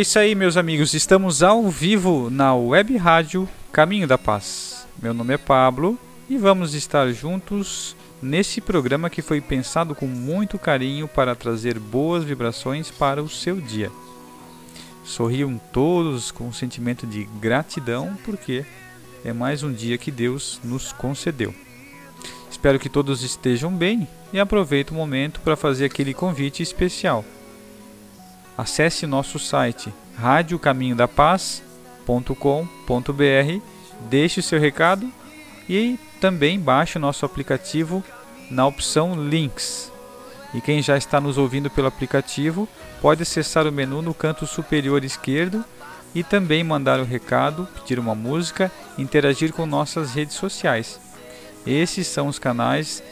Isso aí, meus amigos. Estamos ao vivo na web rádio Caminho da Paz. Meu nome é Pablo e vamos estar juntos nesse programa que foi pensado com muito carinho para trazer boas vibrações para o seu dia. Sorriam todos com um sentimento de gratidão, porque é mais um dia que Deus nos concedeu. Espero que todos estejam bem e aproveito o momento para fazer aquele convite especial. Acesse nosso site radiocaminhodapaz.com.br, deixe o seu recado e também baixe o nosso aplicativo na opção Links. E quem já está nos ouvindo pelo aplicativo pode acessar o menu no canto superior esquerdo e também mandar um recado, pedir uma música, interagir com nossas redes sociais. Esses são os canais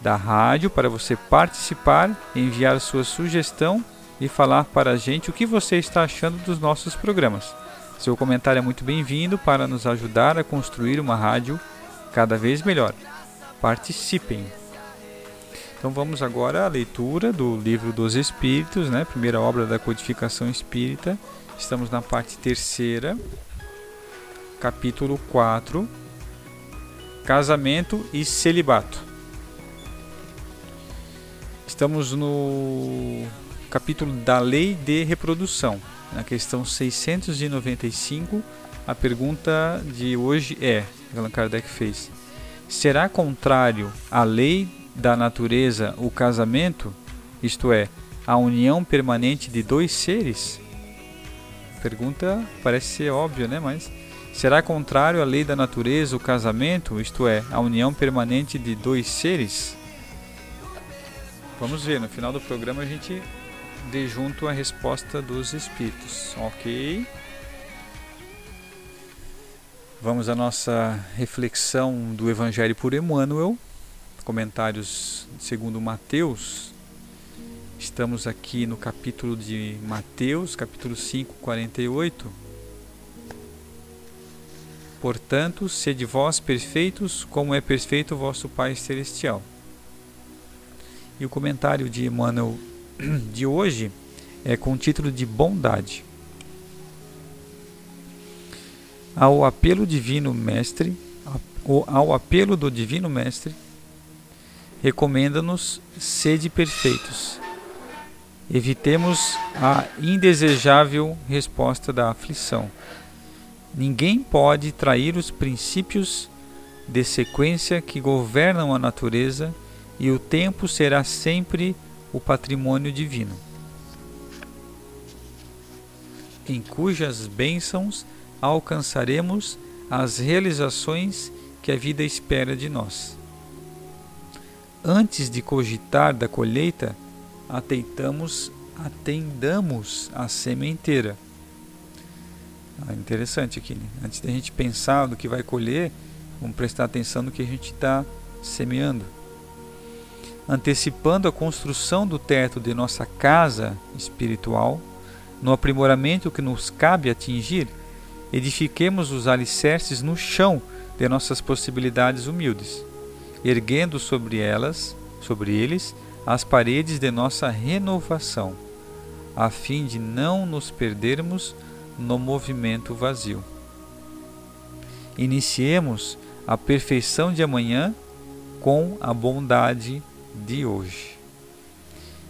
da rádio para você participar, enviar sua sugestão e falar para a gente o que você está achando dos nossos programas. Seu comentário é muito bem-vindo para nos ajudar a construir uma rádio cada vez melhor. Participem! Então vamos agora à leitura do Livro dos Espíritos, né? primeira obra da codificação espírita. Estamos na parte terceira, capítulo 4, Casamento e Celibato. Estamos no capítulo da Lei de Reprodução, na questão 695. A pergunta de hoje é: Allan Kardec fez, será contrário à lei da natureza o casamento, isto é, a união permanente de dois seres? Pergunta parece ser óbvia, né? Mas será contrário à lei da natureza o casamento, isto é, a união permanente de dois seres? Vamos ver, no final do programa a gente dê junto a resposta dos espíritos, ok? Vamos à nossa reflexão do Evangelho por Emmanuel, comentários segundo Mateus. Estamos aqui no capítulo de Mateus, capítulo 5, 48. Portanto, sede vós perfeitos, como é perfeito vosso Pai Celestial. E o comentário de Emmanuel de hoje é com o título de Bondade. Ao apelo divino mestre, ao apelo do divino mestre, recomenda-nos sede perfeitos. Evitemos a indesejável resposta da aflição. Ninguém pode trair os princípios de sequência que governam a natureza e o tempo será sempre o patrimônio divino, em cujas bênçãos alcançaremos as realizações que a vida espera de nós. Antes de cogitar da colheita, ateitamos, atendamos a sementeira. Ah, interessante aqui, né? Antes da gente pensar do que vai colher, vamos prestar atenção no que a gente está semeando. Antecipando a construção do teto de nossa casa espiritual, no aprimoramento que nos cabe atingir, edifiquemos os alicerces no chão de nossas possibilidades humildes, erguendo sobre elas, sobre eles, as paredes de nossa renovação, a fim de não nos perdermos no movimento vazio. Iniciemos a perfeição de amanhã com a bondade de hoje.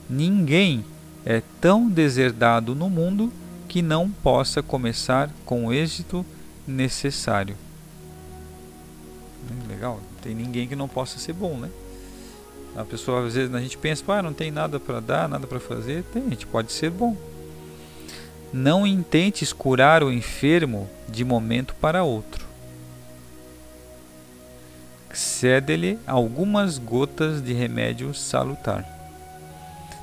Ninguém é tão deserdado no mundo que não possa começar com o êxito necessário. Hum, legal, não tem ninguém que não possa ser bom, né? A pessoa às vezes a gente pensa, ah, não tem nada para dar, nada para fazer, tem, a gente pode ser bom. Não intentes curar o enfermo de momento para outro. Cede-lhe algumas gotas de remédio salutar.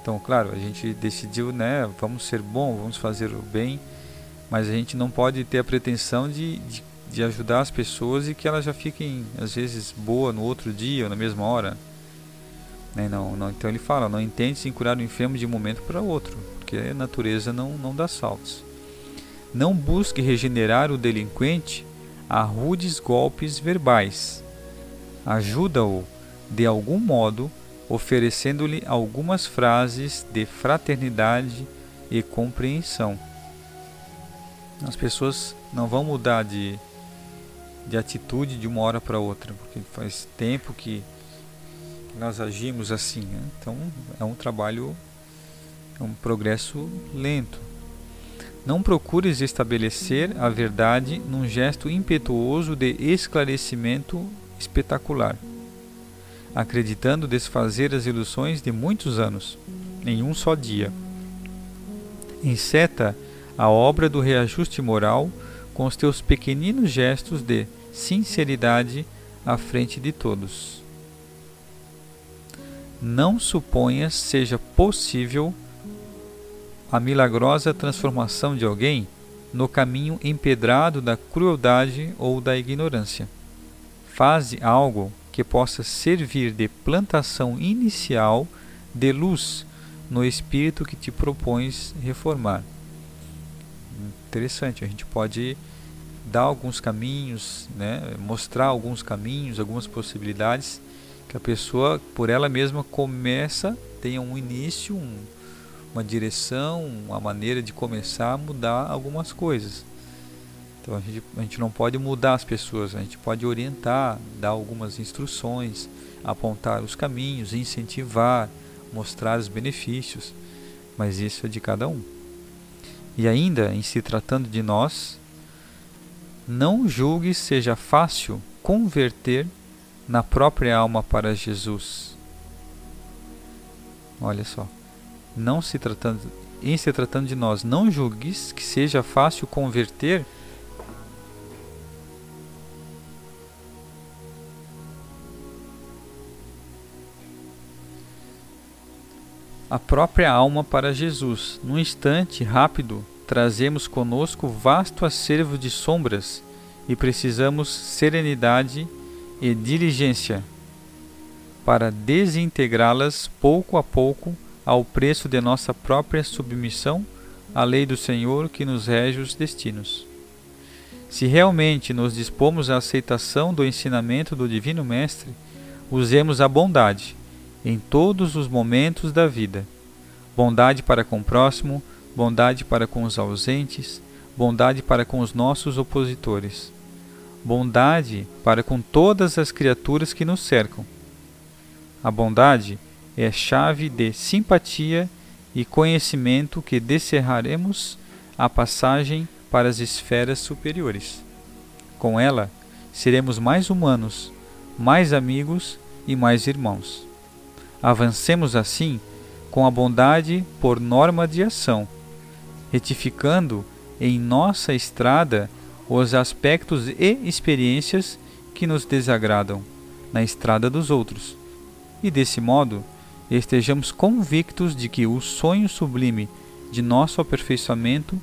Então, claro, a gente decidiu, né, vamos ser bom, vamos fazer o bem, mas a gente não pode ter a pretensão de, de, de ajudar as pessoas e que elas já fiquem, às vezes, boa no outro dia ou na mesma hora. Né? Não, não, então ele fala, não intente se curar o enfermo de um momento para outro, porque a natureza não, não dá saltos. Não busque regenerar o delinquente a rudes golpes verbais. Ajuda-o, de algum modo, oferecendo-lhe algumas frases de fraternidade e compreensão. As pessoas não vão mudar de, de atitude de uma hora para outra, porque faz tempo que nós agimos assim. Né? Então é um trabalho, é um progresso lento. Não procures estabelecer a verdade num gesto impetuoso de esclarecimento espetacular acreditando desfazer as ilusões de muitos anos, em um só dia. Enceta a obra do reajuste moral com os teus pequeninos gestos de sinceridade à frente de todos. Não suponhas seja possível a milagrosa transformação de alguém no caminho empedrado da crueldade ou da ignorância. Faze algo que possa servir de plantação inicial de luz no espírito que te propões reformar. Interessante, a gente pode dar alguns caminhos, né, mostrar alguns caminhos, algumas possibilidades que a pessoa por ela mesma começa, tenha um início, um, uma direção, uma maneira de começar a mudar algumas coisas. Então a gente, a gente não pode mudar as pessoas, a gente pode orientar, dar algumas instruções, apontar os caminhos, incentivar, mostrar os benefícios, mas isso é de cada um. E ainda, em se tratando de nós, não julgue seja fácil converter na própria alma para Jesus. Olha só, não se tratando, em se tratando de nós, não julgues que seja fácil converter a própria alma para Jesus. Num instante rápido, trazemos conosco vasto acervo de sombras e precisamos serenidade e diligência para desintegrá-las pouco a pouco ao preço de nossa própria submissão à lei do Senhor que nos rege os destinos. Se realmente nos dispomos à aceitação do ensinamento do Divino Mestre, usemos a bondade em todos os momentos da vida. Bondade para com o próximo, bondade para com os ausentes, bondade para com os nossos opositores, bondade para com todas as criaturas que nos cercam. A bondade é chave de simpatia e conhecimento que descerraremos a passagem para as esferas superiores. Com ela, seremos mais humanos, mais amigos e mais irmãos. Avancemos assim com a bondade por norma de ação, retificando em nossa estrada os aspectos e experiências que nos desagradam na estrada dos outros. E desse modo, estejamos convictos de que o sonho sublime de nosso aperfeiçoamento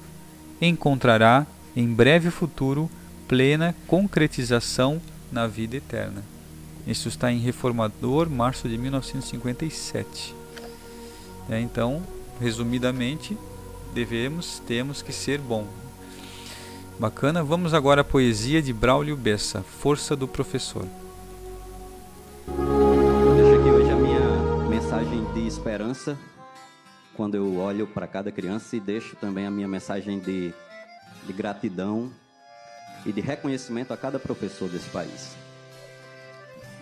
encontrará em breve futuro plena concretização na vida eterna. Isso está em Reformador, março de 1957. É, então, resumidamente, devemos, temos que ser bom. Bacana. Vamos agora à poesia de Braulio Bessa, Força do Professor. Eu deixo aqui hoje a minha mensagem de esperança quando eu olho para cada criança e deixo também a minha mensagem de, de gratidão e de reconhecimento a cada professor desse país.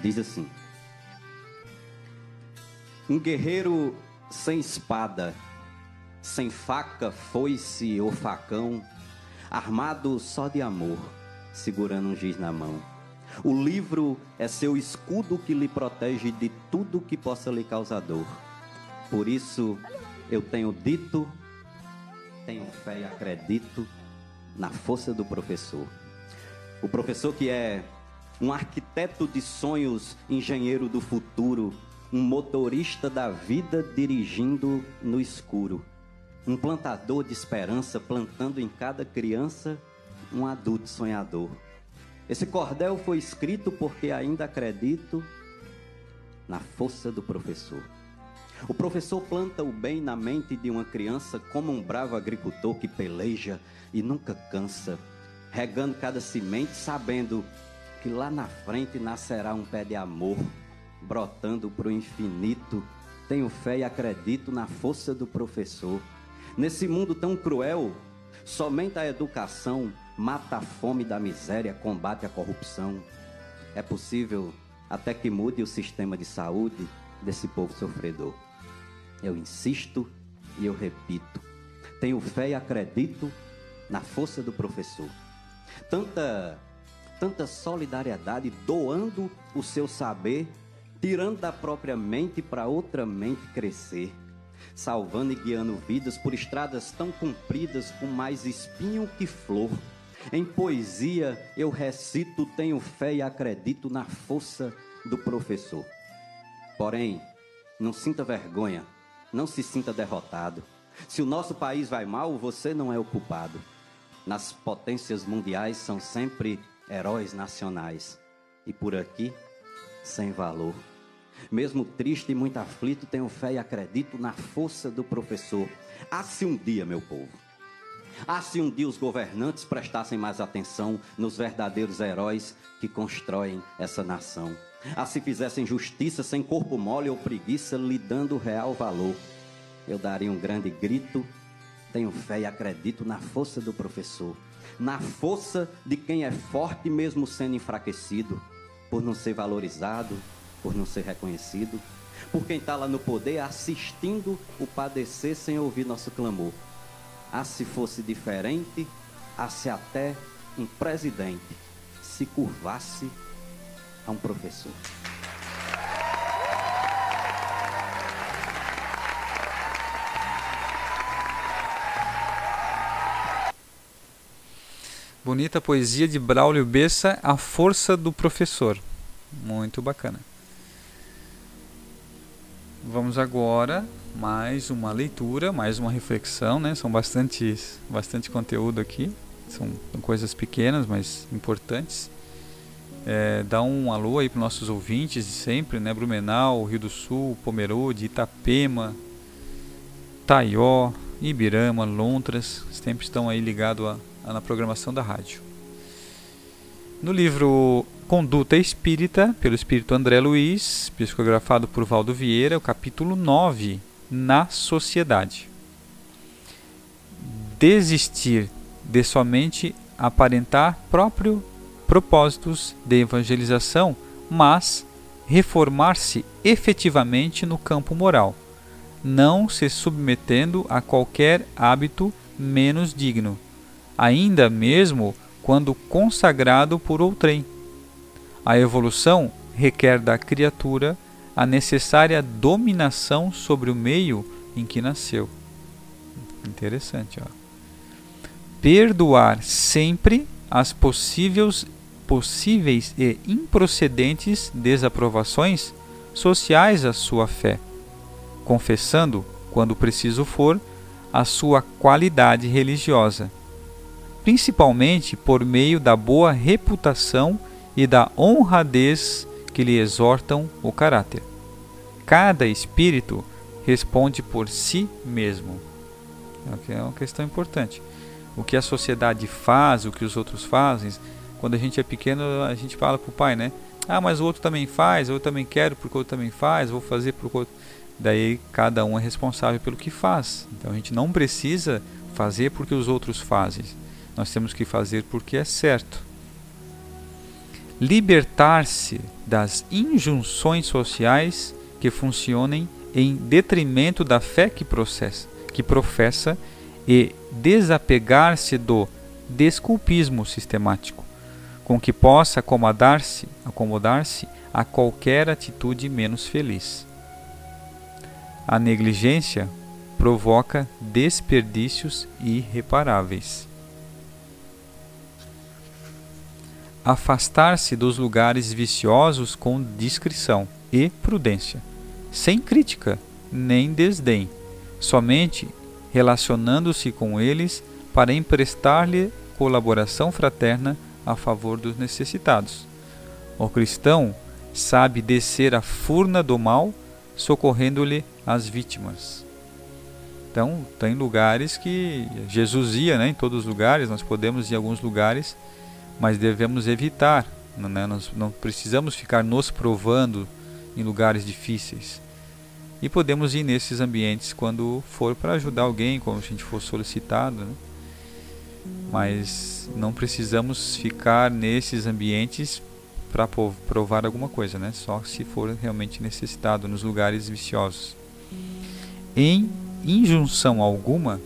Diz assim: Um guerreiro sem espada, sem faca, foice ou facão, armado só de amor, segurando um giz na mão. O livro é seu escudo que lhe protege de tudo que possa lhe causar dor. Por isso eu tenho dito, tenho fé e acredito na força do professor. O professor que é um arquiteto de sonhos, engenheiro do futuro, um motorista da vida dirigindo no escuro, um plantador de esperança plantando em cada criança um adulto sonhador. Esse cordel foi escrito porque ainda acredito na força do professor. O professor planta o bem na mente de uma criança como um bravo agricultor que peleja e nunca cansa, regando cada semente, sabendo que lá na frente nascerá um pé de amor, brotando para o infinito. Tenho fé e acredito na força do professor. Nesse mundo tão cruel, somente a educação mata a fome da miséria, combate a corrupção. É possível até que mude o sistema de saúde desse povo sofredor. Eu insisto e eu repito. Tenho fé e acredito na força do professor. Tanta tanta solidariedade doando o seu saber, tirando da própria mente para outra mente crescer, salvando e guiando vidas por estradas tão compridas com mais espinho que flor. Em poesia eu recito, tenho fé e acredito na força do professor. Porém, não sinta vergonha não se sinta derrotado. Se o nosso país vai mal, você não é o culpado. Nas potências mundiais são sempre heróis nacionais. E por aqui, sem valor. Mesmo triste e muito aflito, tenho fé e acredito na força do professor. Ah, se um dia, meu povo, ah, se um dia os governantes prestassem mais atenção nos verdadeiros heróis que constroem essa nação. Ah, se fizessem justiça sem corpo mole ou preguiça, lhe dando real valor. Eu daria um grande grito. Tenho fé e acredito na força do professor, na força de quem é forte mesmo sendo enfraquecido, por não ser valorizado, por não ser reconhecido, por quem está lá no poder assistindo o padecer sem ouvir nosso clamor. Ah, se fosse diferente, ah, se até um presidente se curvasse a um professor. Bonita poesia de Braulio Bessa, A Força do Professor. Muito bacana. Vamos agora mais uma leitura, mais uma reflexão, né? São bastante, bastante conteúdo aqui. São, coisas pequenas, mas importantes. É, dá um alô aí para nossos ouvintes de sempre, né? Blumenau, Rio do Sul, Pomerode, Itapema, Taió, Ibirama, Lontras, sempre estão aí ligados na programação da rádio. No livro Conduta Espírita, pelo Espírito André Luiz, psicografado por Valdo Vieira, o capítulo 9, Na Sociedade. Desistir de somente aparentar próprio propósitos de evangelização, mas reformar-se efetivamente no campo moral, não se submetendo a qualquer hábito menos digno, ainda mesmo quando consagrado por outrem. A evolução requer da criatura a necessária dominação sobre o meio em que nasceu. Interessante, ó. Perdoar sempre as possíveis, possíveis e improcedentes desaprovações sociais à sua fé, confessando, quando preciso for, a sua qualidade religiosa, principalmente por meio da boa reputação e da honradez que lhe exortam o caráter. Cada espírito responde por si mesmo. É uma questão importante. O que a sociedade faz, o que os outros fazem, quando a gente é pequeno, a gente fala para o pai, né? Ah, mas o outro também faz, eu também quero porque o outro também faz, vou fazer porque o outro. Daí cada um é responsável pelo que faz. Então a gente não precisa fazer porque os outros fazem. Nós temos que fazer porque é certo. Libertar-se das injunções sociais que funcionem em detrimento da fé que, processa, que professa e desapegar-se do desculpismo sistemático, com que possa acomodar-se acomodar-se a qualquer atitude menos feliz. A negligência provoca desperdícios irreparáveis. Afastar-se dos lugares viciosos com discrição e prudência, sem crítica nem desdém, somente relacionando-se com eles para emprestar-lhe colaboração fraterna a favor dos necessitados. O cristão sabe descer a furna do mal, socorrendo-lhe as vítimas. Então, tem lugares que Jesus ia, né, em todos os lugares, nós podemos ir em alguns lugares, mas devemos evitar, né, nós não precisamos ficar nos provando em lugares difíceis. E podemos ir nesses ambientes quando for para ajudar alguém, quando a gente for solicitado. Né? Mas não precisamos ficar nesses ambientes para provar alguma coisa, né? só se for realmente necessitado nos lugares viciosos. Em injunção alguma,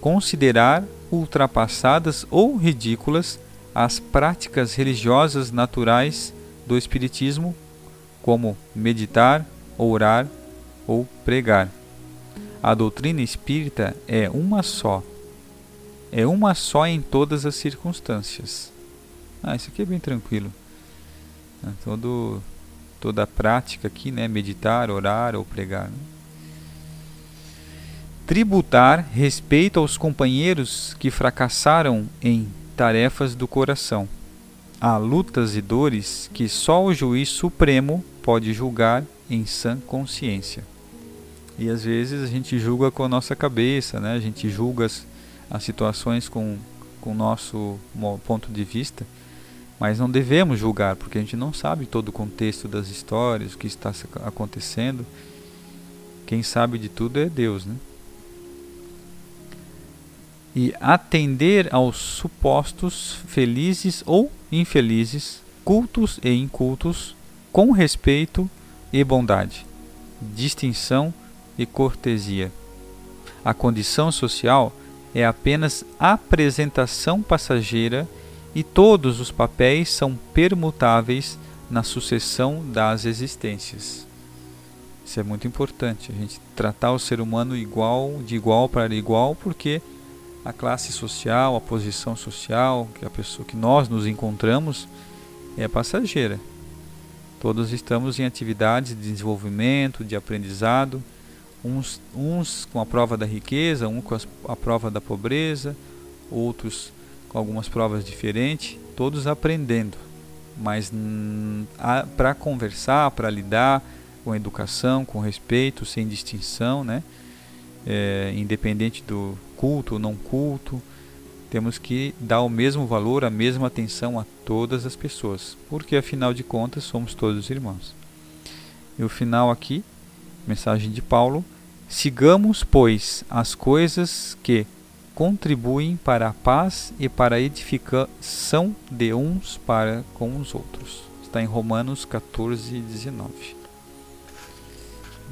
considerar ultrapassadas ou ridículas as práticas religiosas naturais do Espiritismo, como meditar, orar ou pregar. A doutrina espírita é uma só. É uma só em todas as circunstâncias. Ah, isso aqui é bem tranquilo. Ah, todo, toda a prática aqui, né? Meditar, orar ou pregar. Né? Tributar respeito aos companheiros que fracassaram em tarefas do coração. Há lutas e dores que só o juiz supremo pode julgar em sã consciência. E às vezes a gente julga com a nossa cabeça, né? A gente julga as, as situações com com o nosso ponto de vista, mas não devemos julgar, porque a gente não sabe todo o contexto das histórias, o que está acontecendo. Quem sabe de tudo é Deus, né? E atender aos supostos felizes ou infelizes, cultos e incultos, com respeito e bondade, distinção e cortesia. A condição social é apenas apresentação passageira e todos os papéis são permutáveis na sucessão das existências. Isso é muito importante, a gente tratar o ser humano igual, de igual para igual, porque a classe social, a posição social, que a pessoa que nós nos encontramos é passageira. Todos estamos em atividades de desenvolvimento, de aprendizado uns, uns com a prova da riqueza, um com as, a prova da pobreza, outros com algumas provas diferentes, todos aprendendo. Mas para conversar, para lidar com educação, com respeito, sem distinção, né? É, independente do culto ou não culto, temos que dar o mesmo valor, a mesma atenção a todas as pessoas, porque afinal de contas somos todos irmãos. E o final aqui, mensagem de Paulo, Sigamos, pois, as coisas que contribuem para a paz e para a edificação de uns para com os outros. Está em Romanos 14, 19.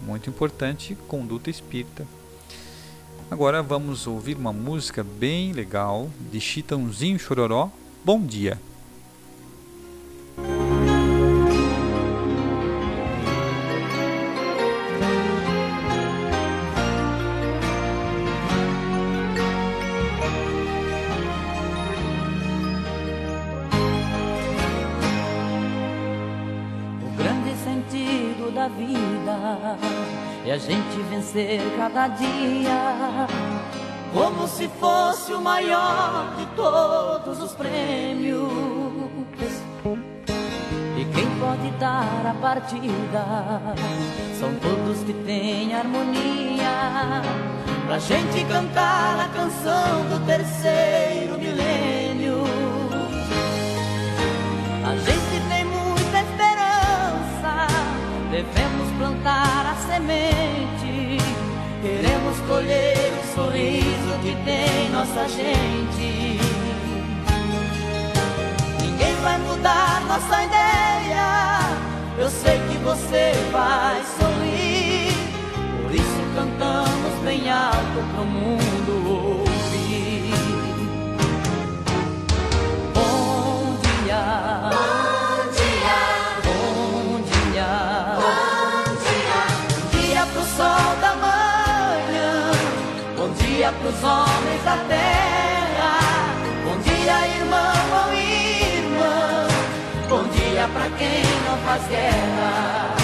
Muito importante, conduta espírita. Agora vamos ouvir uma música bem legal de Chitãozinho Chororó. Bom dia. O grande sentido da vida é a gente vencer cada dia, como se fosse o maior de todos os prêmios. E quem pode dar a partida são todos que têm harmonia. Pra gente cantar a canção do terceiro milênio. A gente tem muita esperança, devemos plantar a semente. Sorriso que tem nossa gente. Ninguém vai mudar nossa ideia. Eu sei que você vai sorrir. Por isso cantamos bem alto pro mundo pros homens da terra. Bom dia, irmão ou irmã. Bom dia pra quem não faz guerra.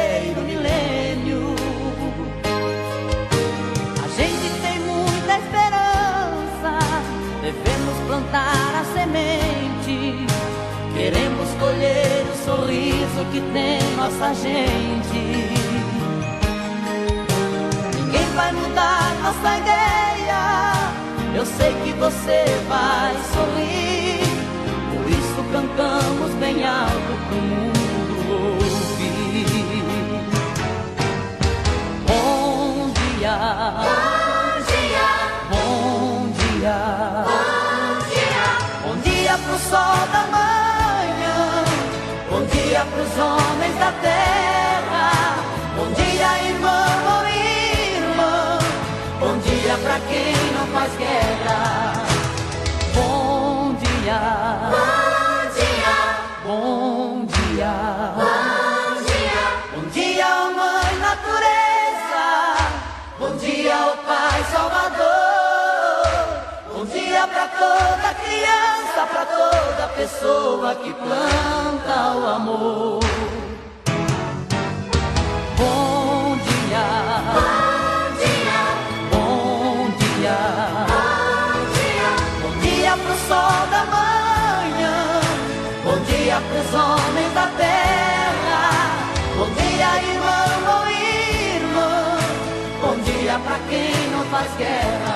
O sorriso que tem nossa gente. Ninguém vai mudar nossa ideia. Eu sei que você vai sorrir. Por isso cantamos bem alto pro mundo ouvir. Bom dia. Bom dia, Bom dia. bom dia, Bom dia pro sol da manhã. Dia pros homens da terra. Bom dia, irmão ou irmã. Bom dia pra quem não faz guerra. Pessoa que planta o amor. Bom dia. bom dia, Bom dia. bom dia, Bom dia pro sol da manhã. Bom dia pros homens da terra. Bom dia, irmão ou irmã. Bom dia pra quem não faz guerra.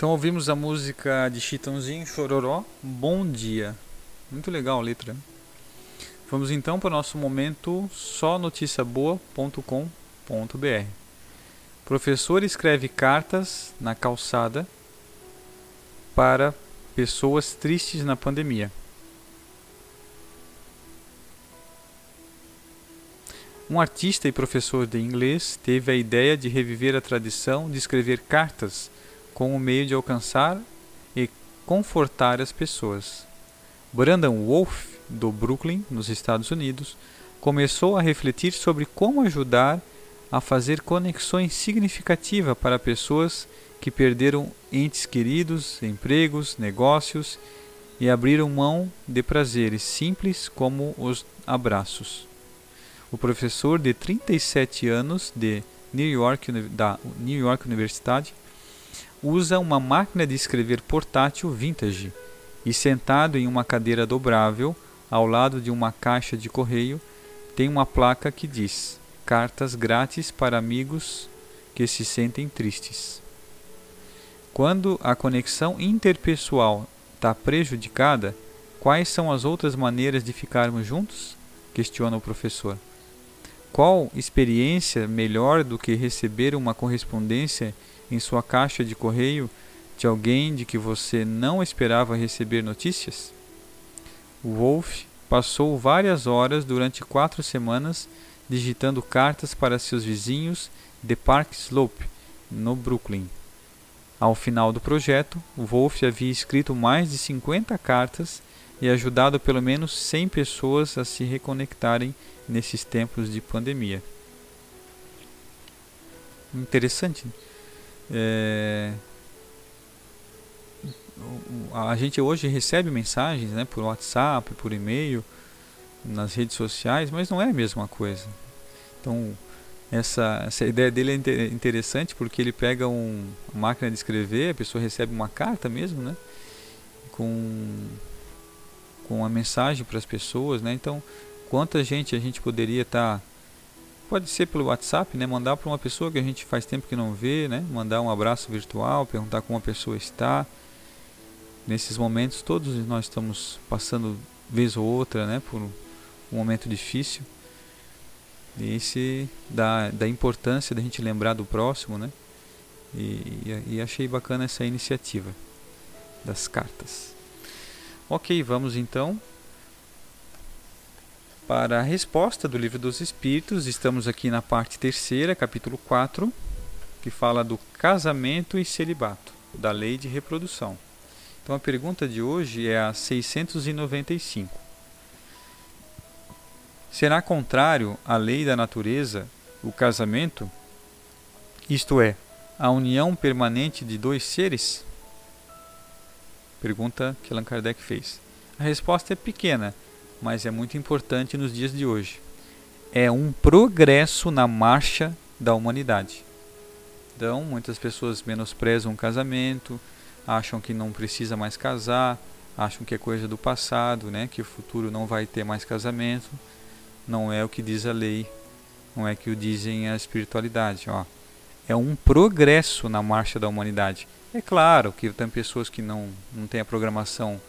Então ouvimos a música de Chitãozinho Chororó, Bom Dia. Muito legal a letra. Vamos então para o nosso momento só noticiaboa.com.br. Professor escreve cartas na calçada para pessoas tristes na pandemia. Um artista e professor de inglês teve a ideia de reviver a tradição de escrever cartas como meio de alcançar e confortar as pessoas. Brandon Wolf, do Brooklyn, nos Estados Unidos, começou a refletir sobre como ajudar a fazer conexões significativas para pessoas que perderam entes queridos, empregos, negócios e abriram mão de prazeres simples como os abraços o professor de 37 anos de New York, da New York University usa uma máquina de escrever portátil vintage e sentado em uma cadeira dobrável ao lado de uma caixa de correio tem uma placa que diz cartas grátis para amigos que se sentem tristes. Quando a conexão interpessoal está prejudicada, quais são as outras maneiras de ficarmos juntos? Questiona o professor. Qual experiência melhor do que receber uma correspondência em sua caixa de correio de alguém de que você não esperava receber notícias? Wolf passou várias horas durante quatro semanas digitando cartas para seus vizinhos de Park Slope, no Brooklyn. Ao final do projeto, Wolf havia escrito mais de 50 cartas e ajudado pelo menos 100 pessoas a se reconectarem nesses tempos de pandemia. Interessante. É... A gente hoje recebe mensagens né, por WhatsApp, por e-mail, nas redes sociais, mas não é a mesma coisa. Então, essa, essa ideia dele é interessante porque ele pega um, uma máquina de escrever, a pessoa recebe uma carta mesmo, né? Com, com a mensagem para as pessoas, né? Então, quanta gente a gente poderia estar tá, pode ser pelo WhatsApp, né, mandar para uma pessoa que a gente faz tempo que não vê, né, mandar um abraço virtual, perguntar como a pessoa está. Nesses momentos todos nós estamos passando vez ou outra, né, por um momento difícil. E esse da, da importância da gente lembrar do próximo, né? E, e, achei bacana essa iniciativa das cartas. Ok, vamos então para a resposta do Livro dos Espíritos, estamos aqui na parte terceira, capítulo 4, que fala do casamento e celibato, da lei de reprodução. Então a pergunta de hoje é a 695. Será contrário à lei da natureza o casamento? Isto é, a união permanente de dois seres? Pergunta que Allan Kardec fez. A resposta é pequena, mas é muito importante nos dias de hoje. É um progresso na marcha da humanidade. Então, muitas pessoas menosprezam o casamento, acham que não precisa mais casar, acham que é coisa do passado, né? que o futuro não vai ter mais casamento. Não é o que diz a lei, não é o que o dizem a espiritualidade. Ó. É um progresso na marcha da humanidade. É claro que tem pessoas que não, não têm a programação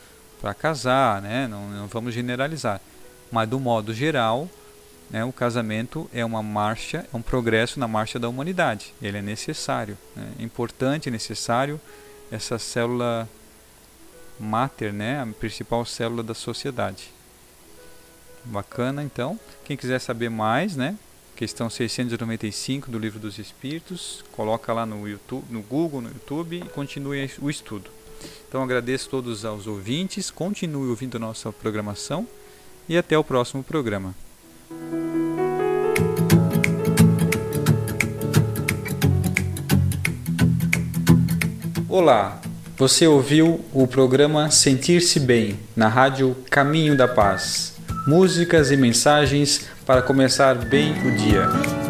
para casar, né? Não, não, vamos generalizar, mas do modo geral, né, o casamento é uma marcha, é um progresso na marcha da humanidade. Ele é necessário, né? é importante, necessário essa célula máter, né, a principal célula da sociedade. Bacana, então. Quem quiser saber mais, né, questão 695 do Livro dos Espíritos, coloca lá no YouTube, no Google, no YouTube e continue o estudo. Então agradeço todos aos ouvintes, continue ouvindo nossa programação e até o próximo programa. Olá, você ouviu o programa Sentir-se Bem na rádio Caminho da Paz. Músicas e mensagens para começar bem o dia.